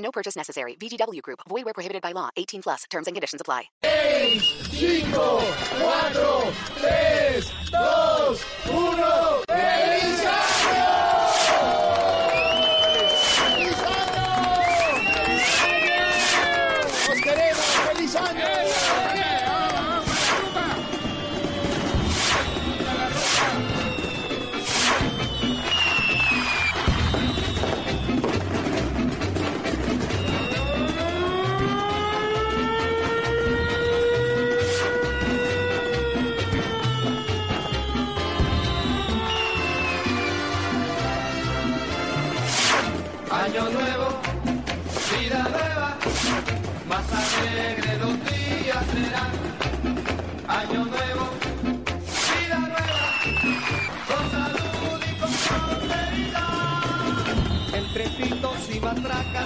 No purchase necessary. VGW Group. Void where prohibited by law. 18 plus. Terms and conditions apply. 5, 4, 3, 2, 1. ¡Feliz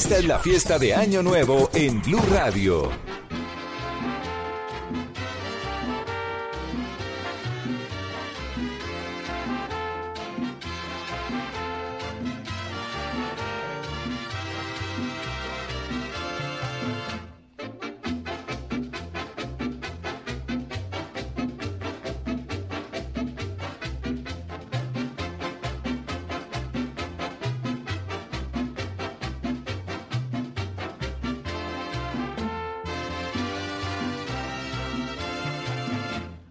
Esta es la fiesta de Año Nuevo en Blue Radio.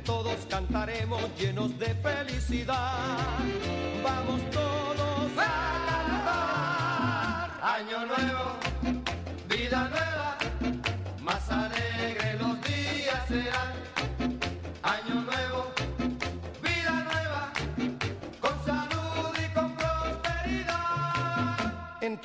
todos cantaremos llenos de felicidad. Vamos todos a cantar. Año nuevo, vida nueva,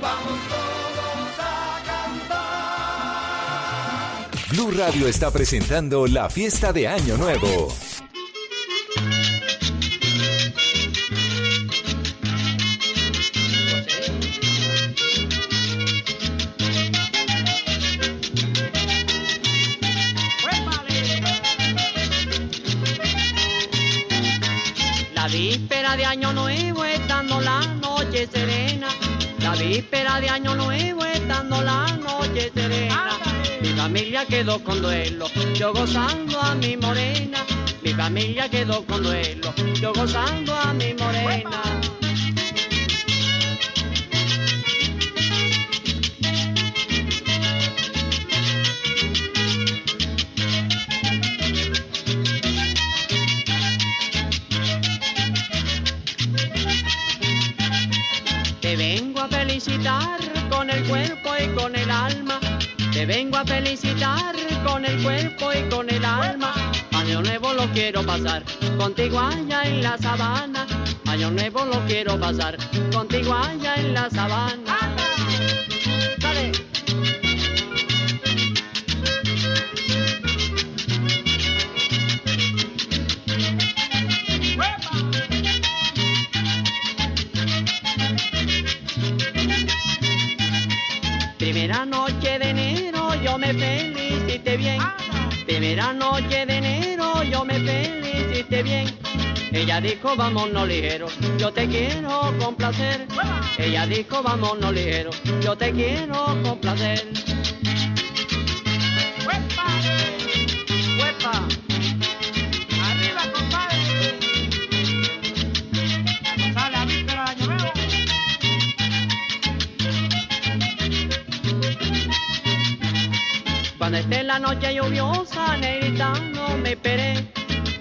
Vamos todos a cantar. Blue Radio está presentando la fiesta de Año Nuevo. Quedó con duelo, yo gozando a mi morena. Mi familia quedó con duelo, yo gozando la sabana. Año nuevo lo quiero pasar contigo allá en la sabana. Dale. Primera noche de enero yo me felicité bien. Primera noche de enero yo me felicité bien. Ella dijo vámonos ligero, yo te quiero complacer. Ella dijo vámonos ligero, yo te quiero complacer. ¡Huepa! ¡Arriba, compadre! ¡Sale a víspera de Año Nuevo! Cuando esté la noche lluviosa, negrita, no me esperé.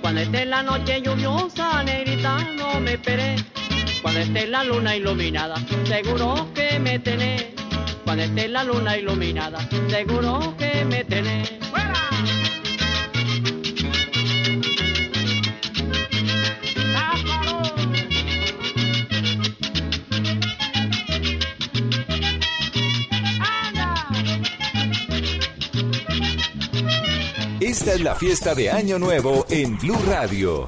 Cuando esté la noche lluviosa, negrita, no me esperé. Cuando esté la luna iluminada, seguro que me tenés. Cuando esté la luna iluminada, seguro que me tenés. Esta es la fiesta de Año Nuevo en Blue Radio.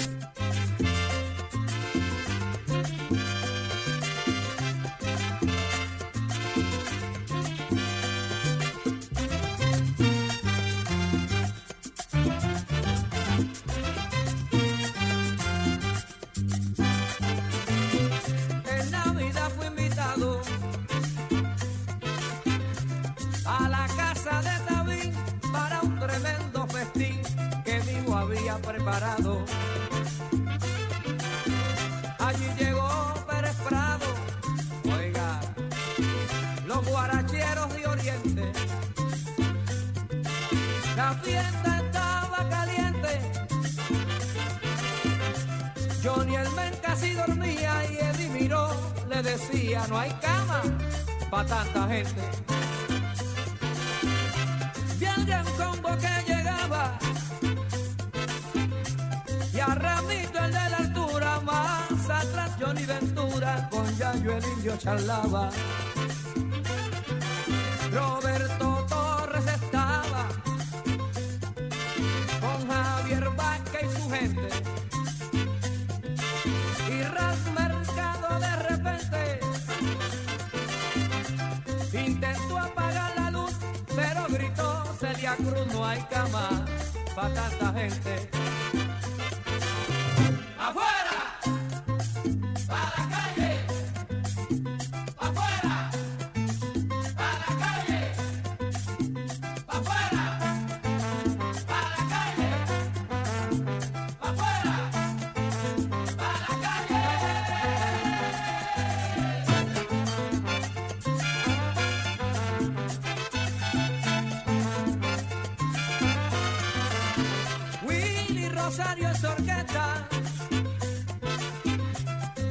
Orquesta.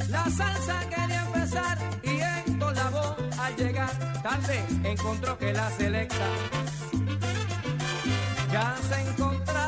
La salsa quería empezar y Héctor la voz al llegar tarde encontró que la selecta ya se encontraba.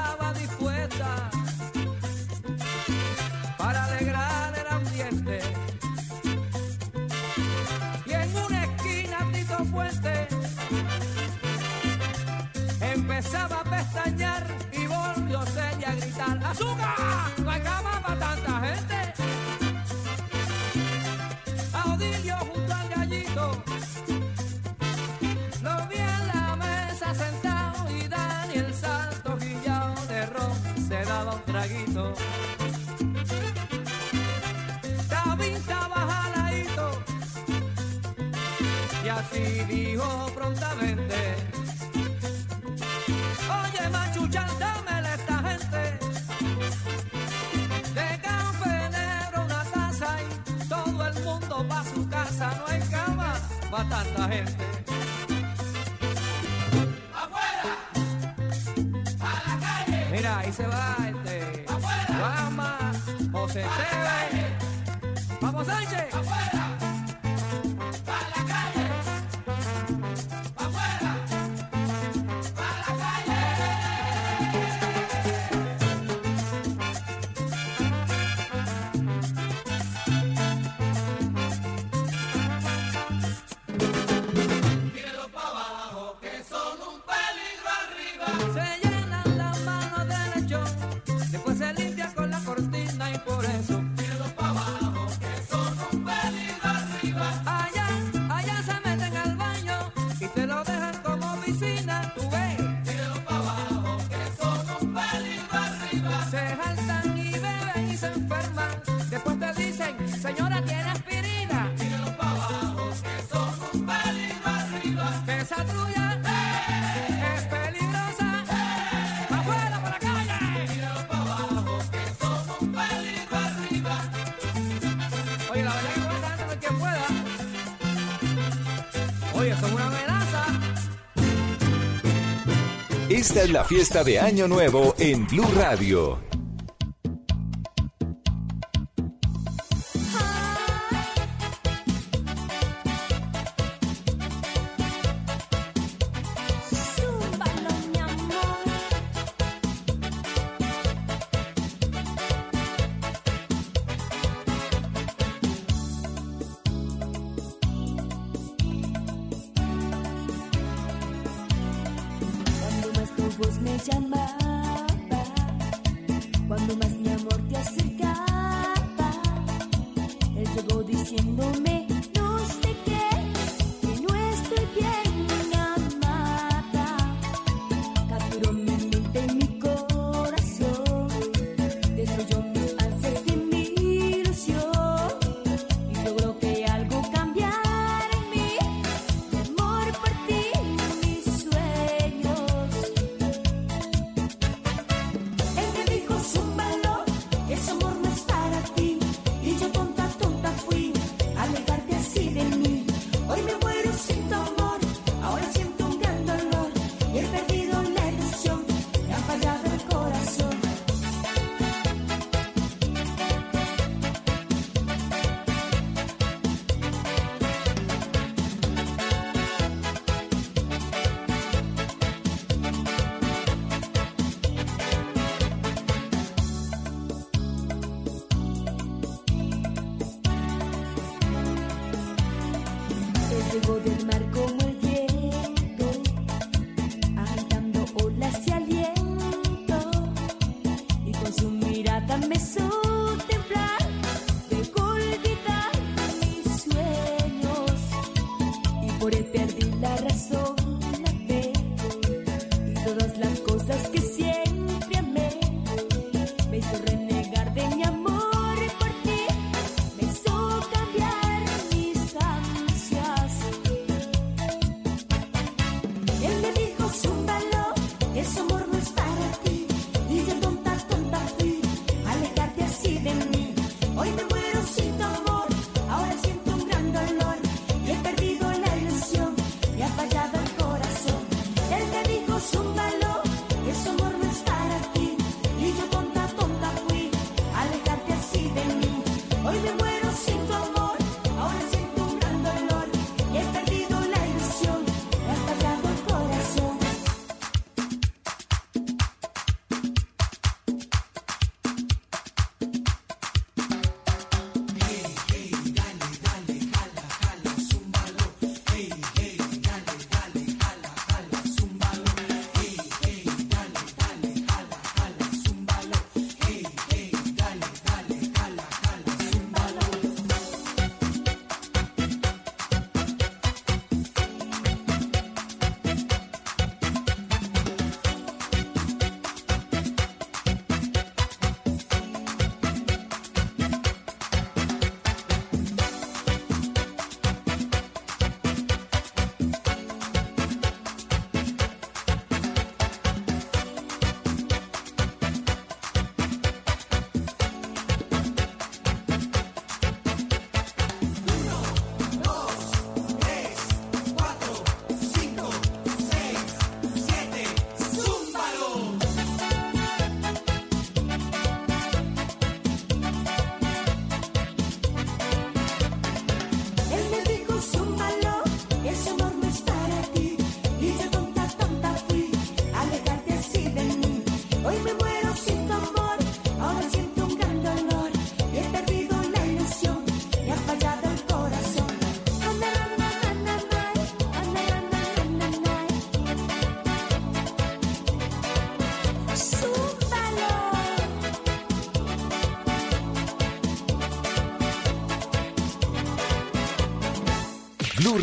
Esta es la fiesta de Año Nuevo en Blue Radio.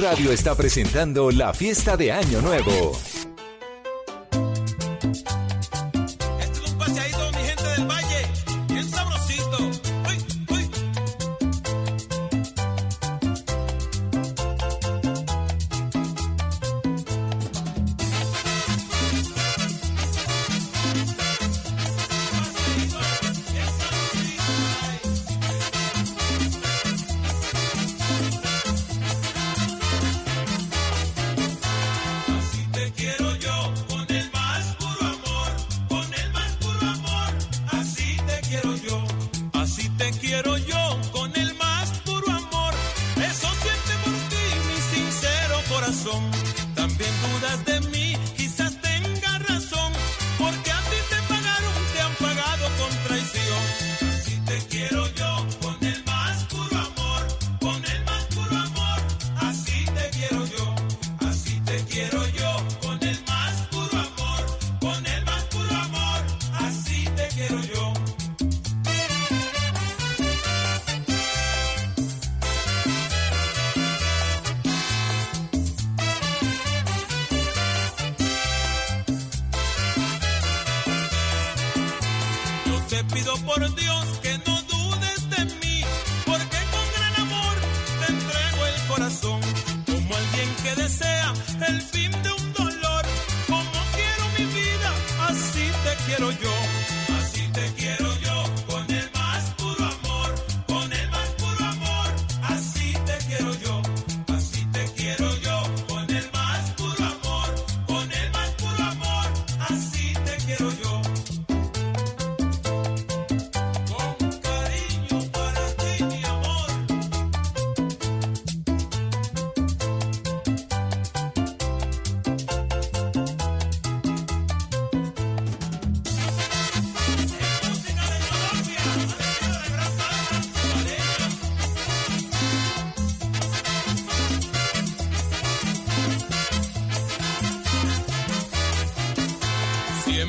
Radio está presentando la fiesta de Año Nuevo.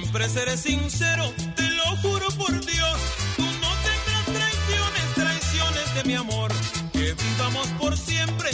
Siempre seré sincero, te lo juro por Dios. Tú no tendrás traiciones, traiciones de mi amor. Que vivamos por siempre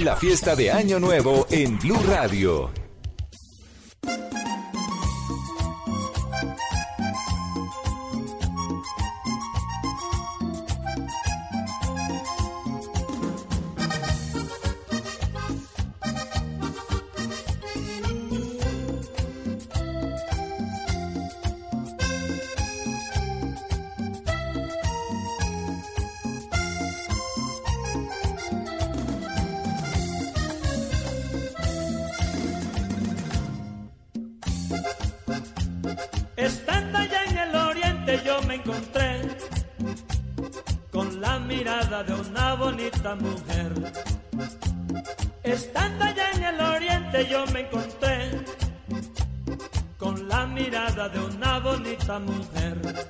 La fiesta de Año Nuevo en Blue Radio. de una bonita mujer. Estando allá en el oriente yo me encontré con la mirada de una bonita mujer.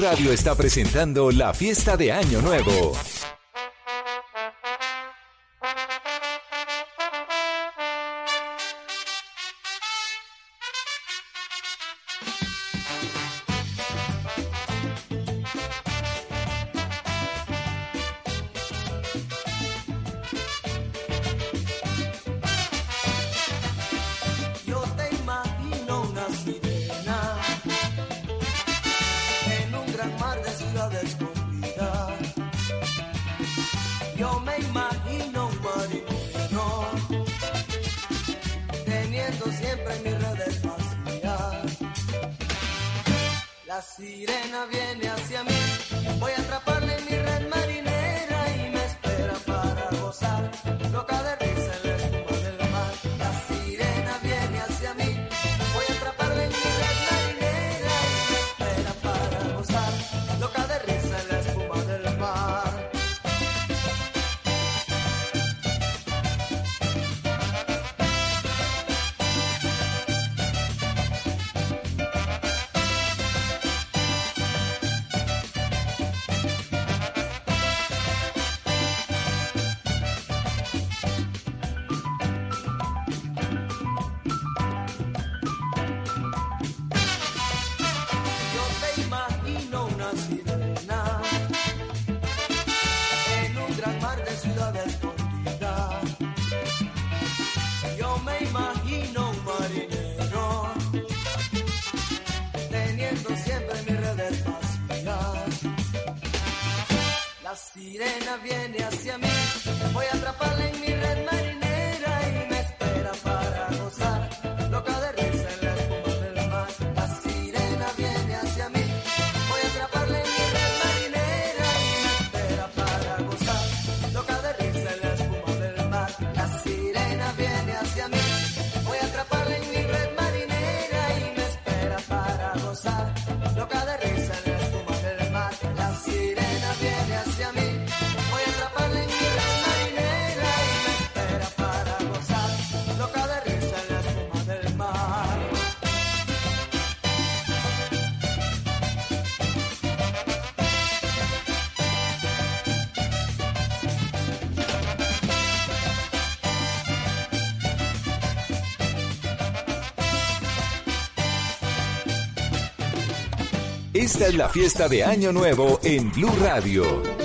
Radio está presentando la fiesta de Año Nuevo. sirena viene hacia mí. Voy a atraparla en mi red maría. Esta es la fiesta de Año Nuevo en Blue Radio.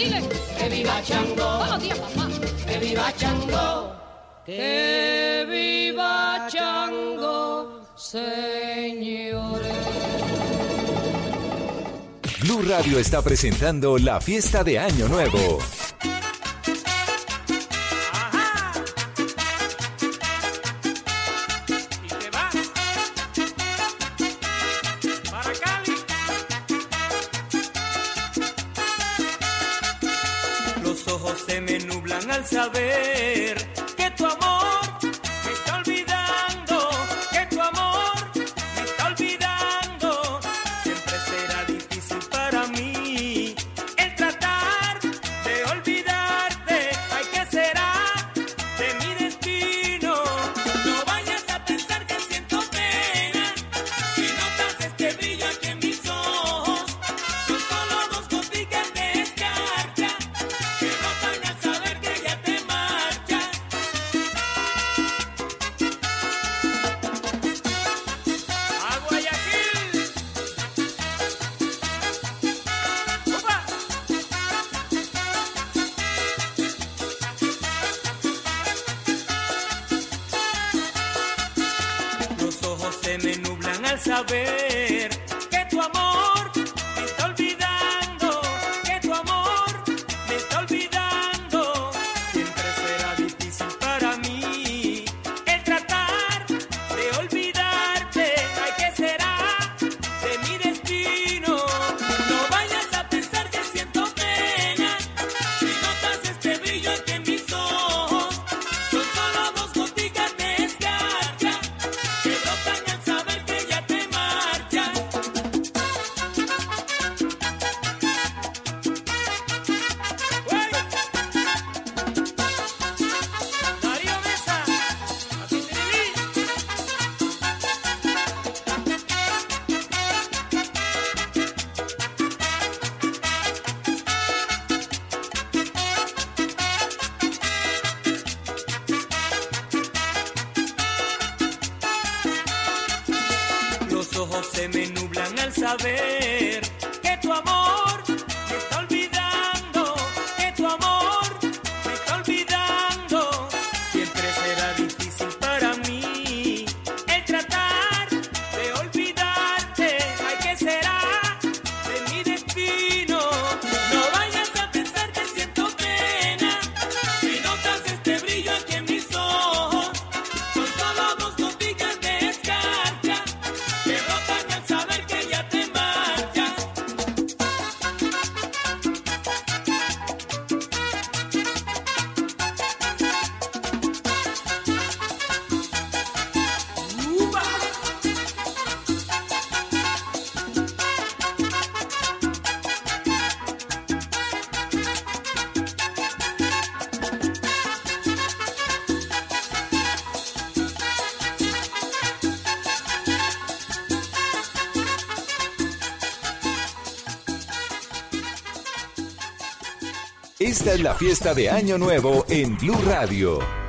Chile. Que viva Chango. Buenos días, papá. Que viva Chango. Que viva Chango, señores. Blue Radio está presentando la fiesta de Año Nuevo. saber Esta es la fiesta de Año Nuevo en Blue Radio.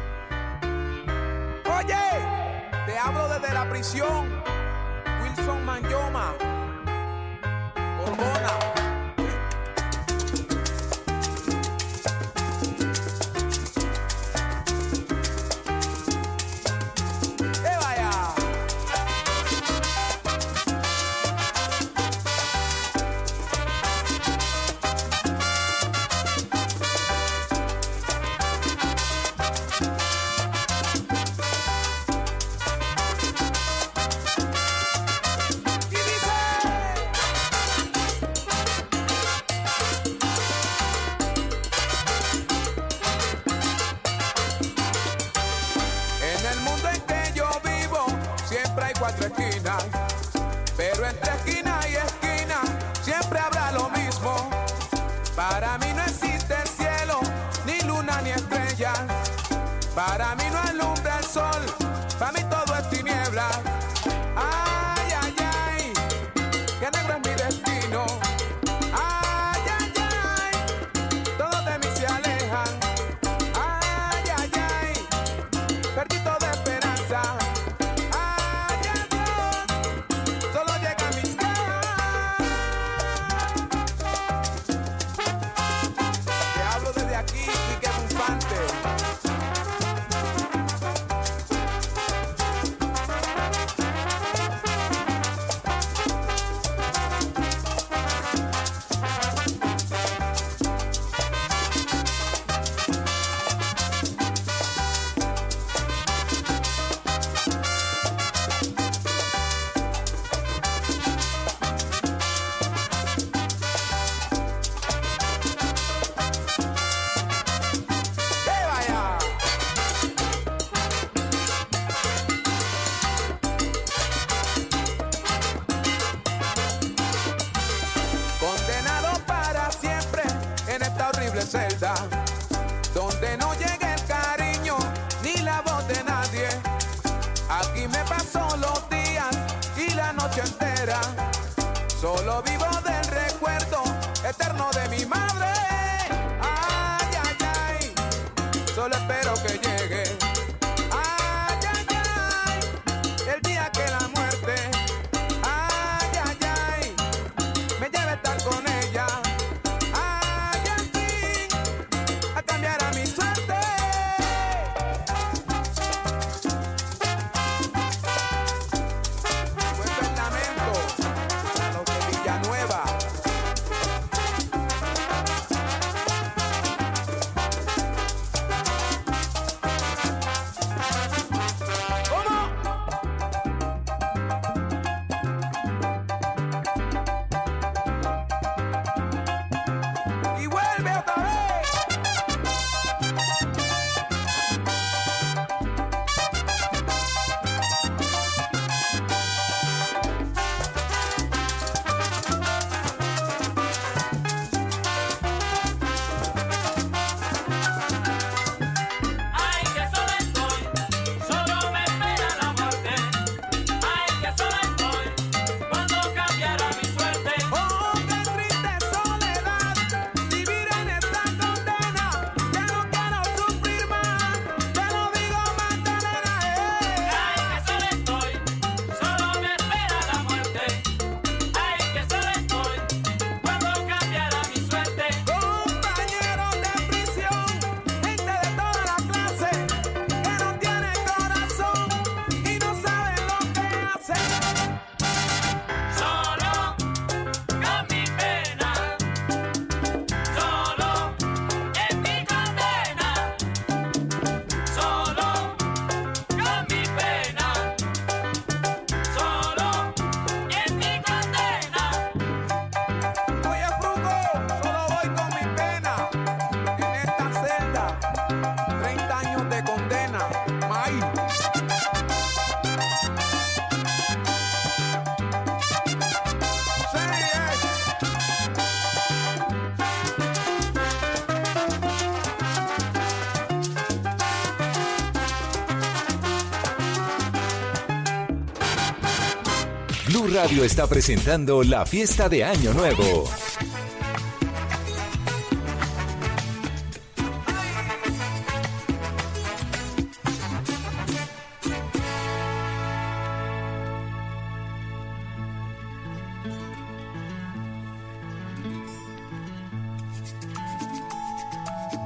Radio está presentando la fiesta de Año Nuevo.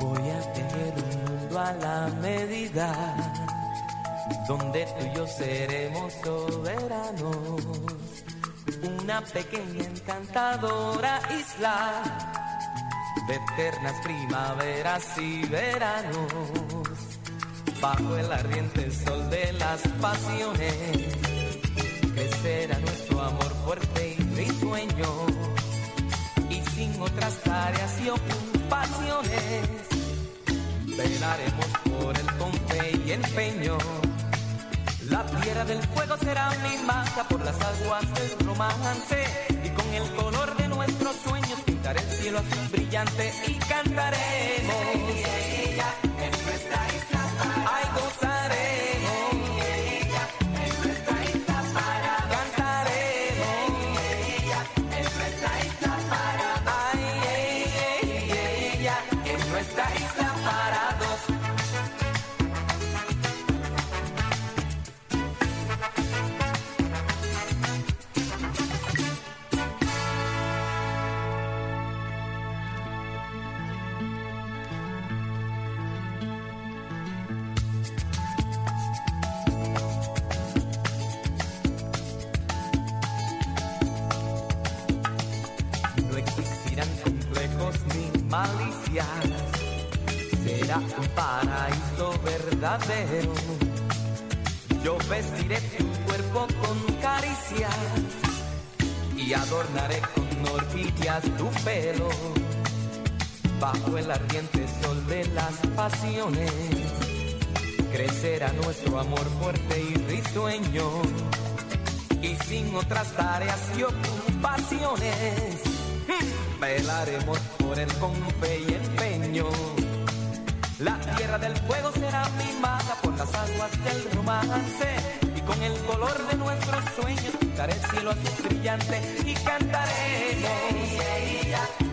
Voy a tener un mundo a la medida donde tú y yo seremos soberanos. Una pequeña encantadora isla de eternas primaveras y veranos, bajo el ardiente sol de las pasiones, crecerá nuestro amor fuerte y risueño, y sin otras tareas y ocupaciones, velaremos por el pompe y empeño. La piedra del fuego será mi mata por las aguas del romance. Y con el color de nuestros sueños pintaré el cielo azul brillante y cantaremos. sin otras tareas y ocupaciones. Hmm. Velaremos por el confe y empeño. La tierra del fuego será mimada por las aguas del romance. Y con el color de nuestros sueños pintaré el cielo azul brillante y cantaremos.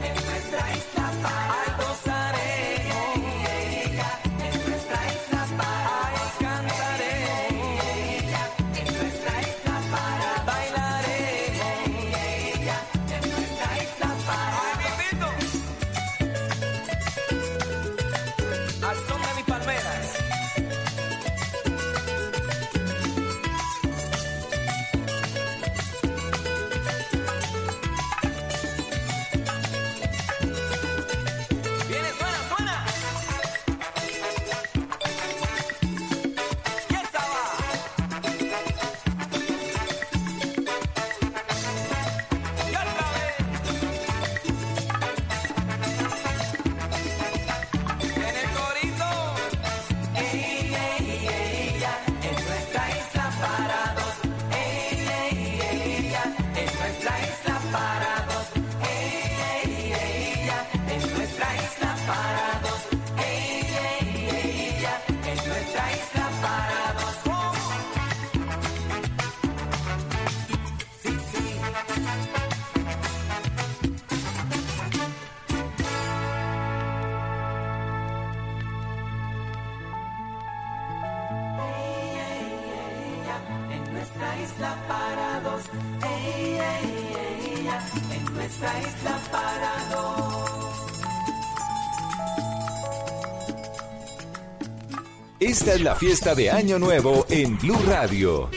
en nuestra isla para Esta es la fiesta de Año Nuevo en Blue Radio.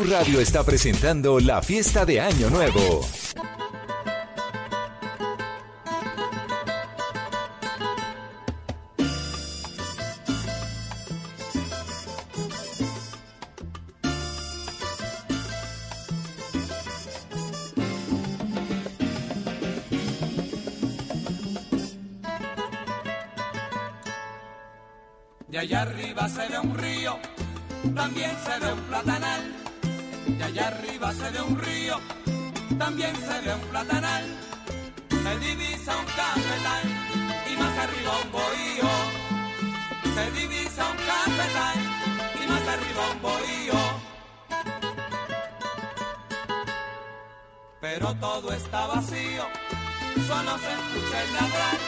Blue Radio está presentando la fiesta de Año Nuevo. De allá arriba se ve un río, también se ve un platanal. Y allá arriba se ve un río, también se ve un platanal, se divisa un cafetal y más arriba un bohío, se divisa un cafetal y más arriba un bohío. Pero todo está vacío, solo se escucha el ladrar,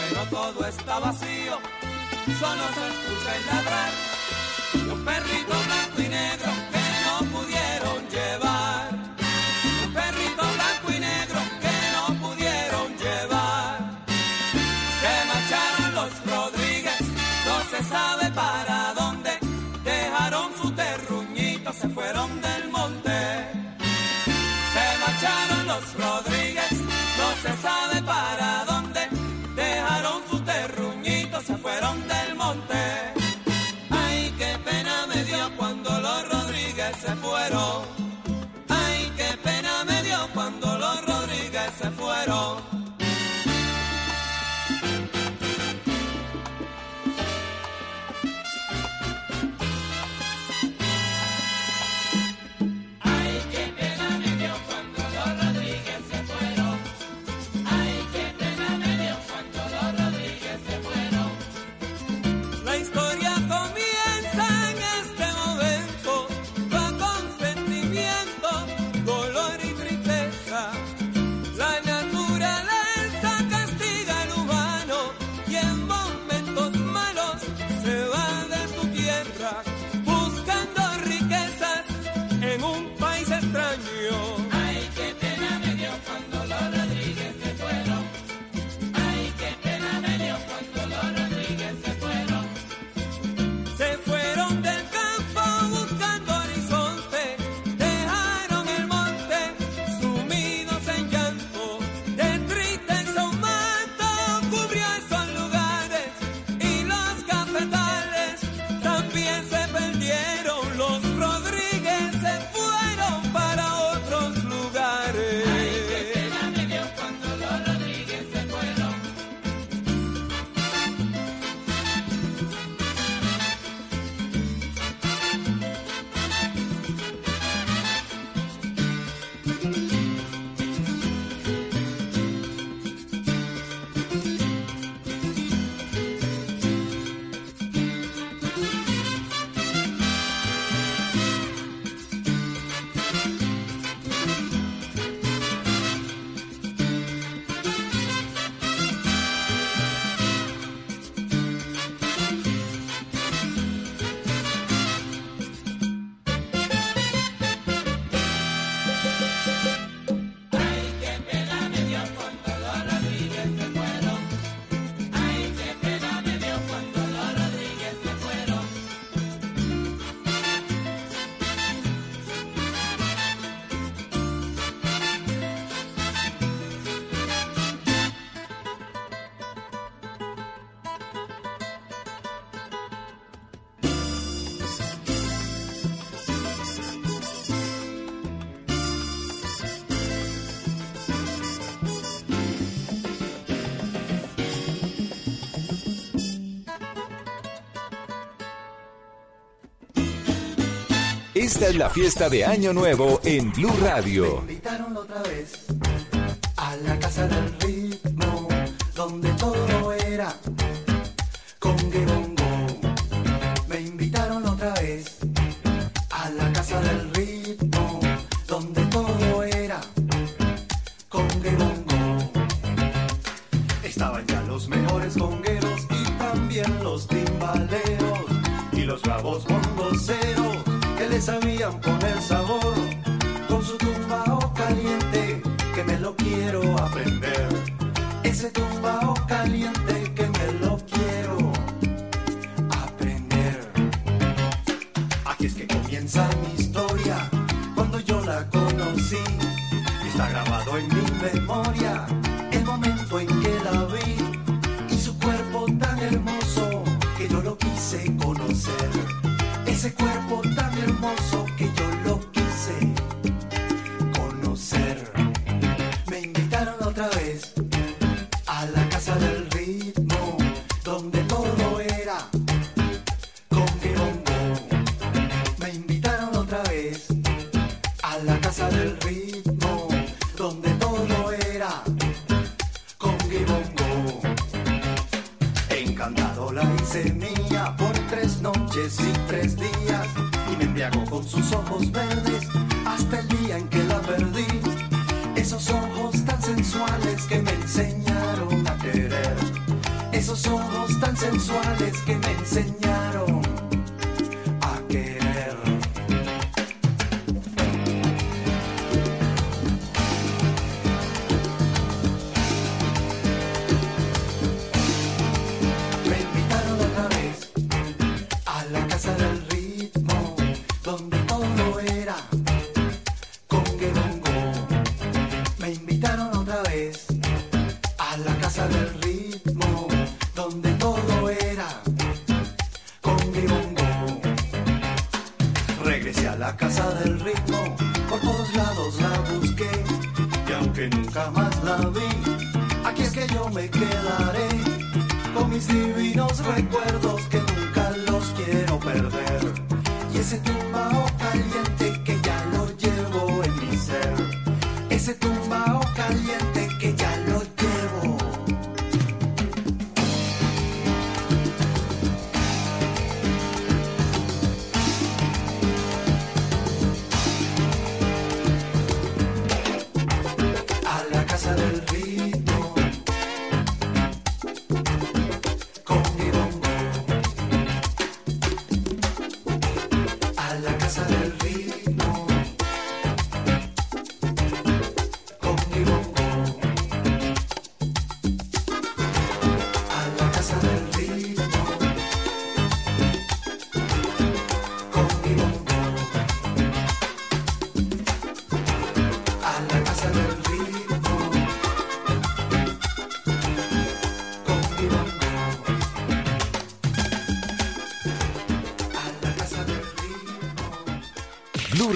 pero todo está vacío, solo se escucha el ladrar. Un perrito blanco y negro At all. Esta es la fiesta de Año Nuevo en Blue Radio. Me invitaron otra vez a la casa del ritmo, donde todo era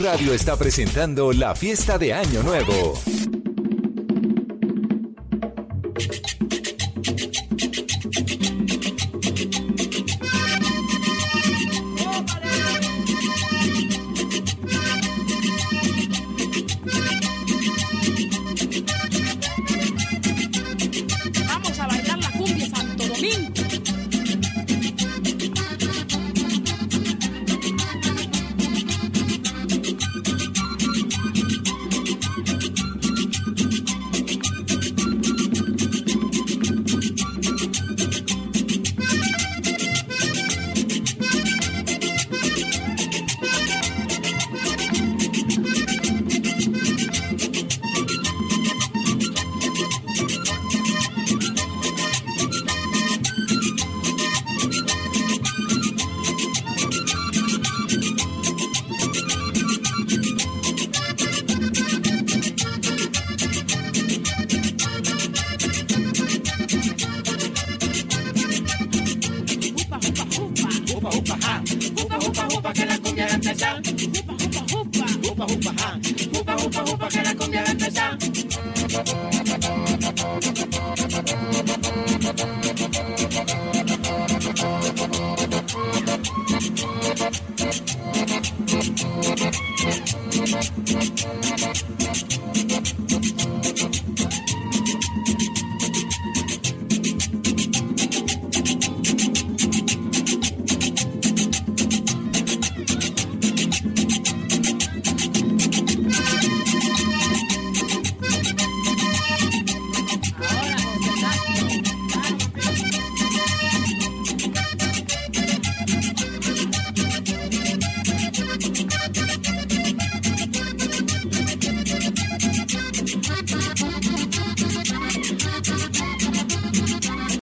Radio está presentando la fiesta de Año Nuevo.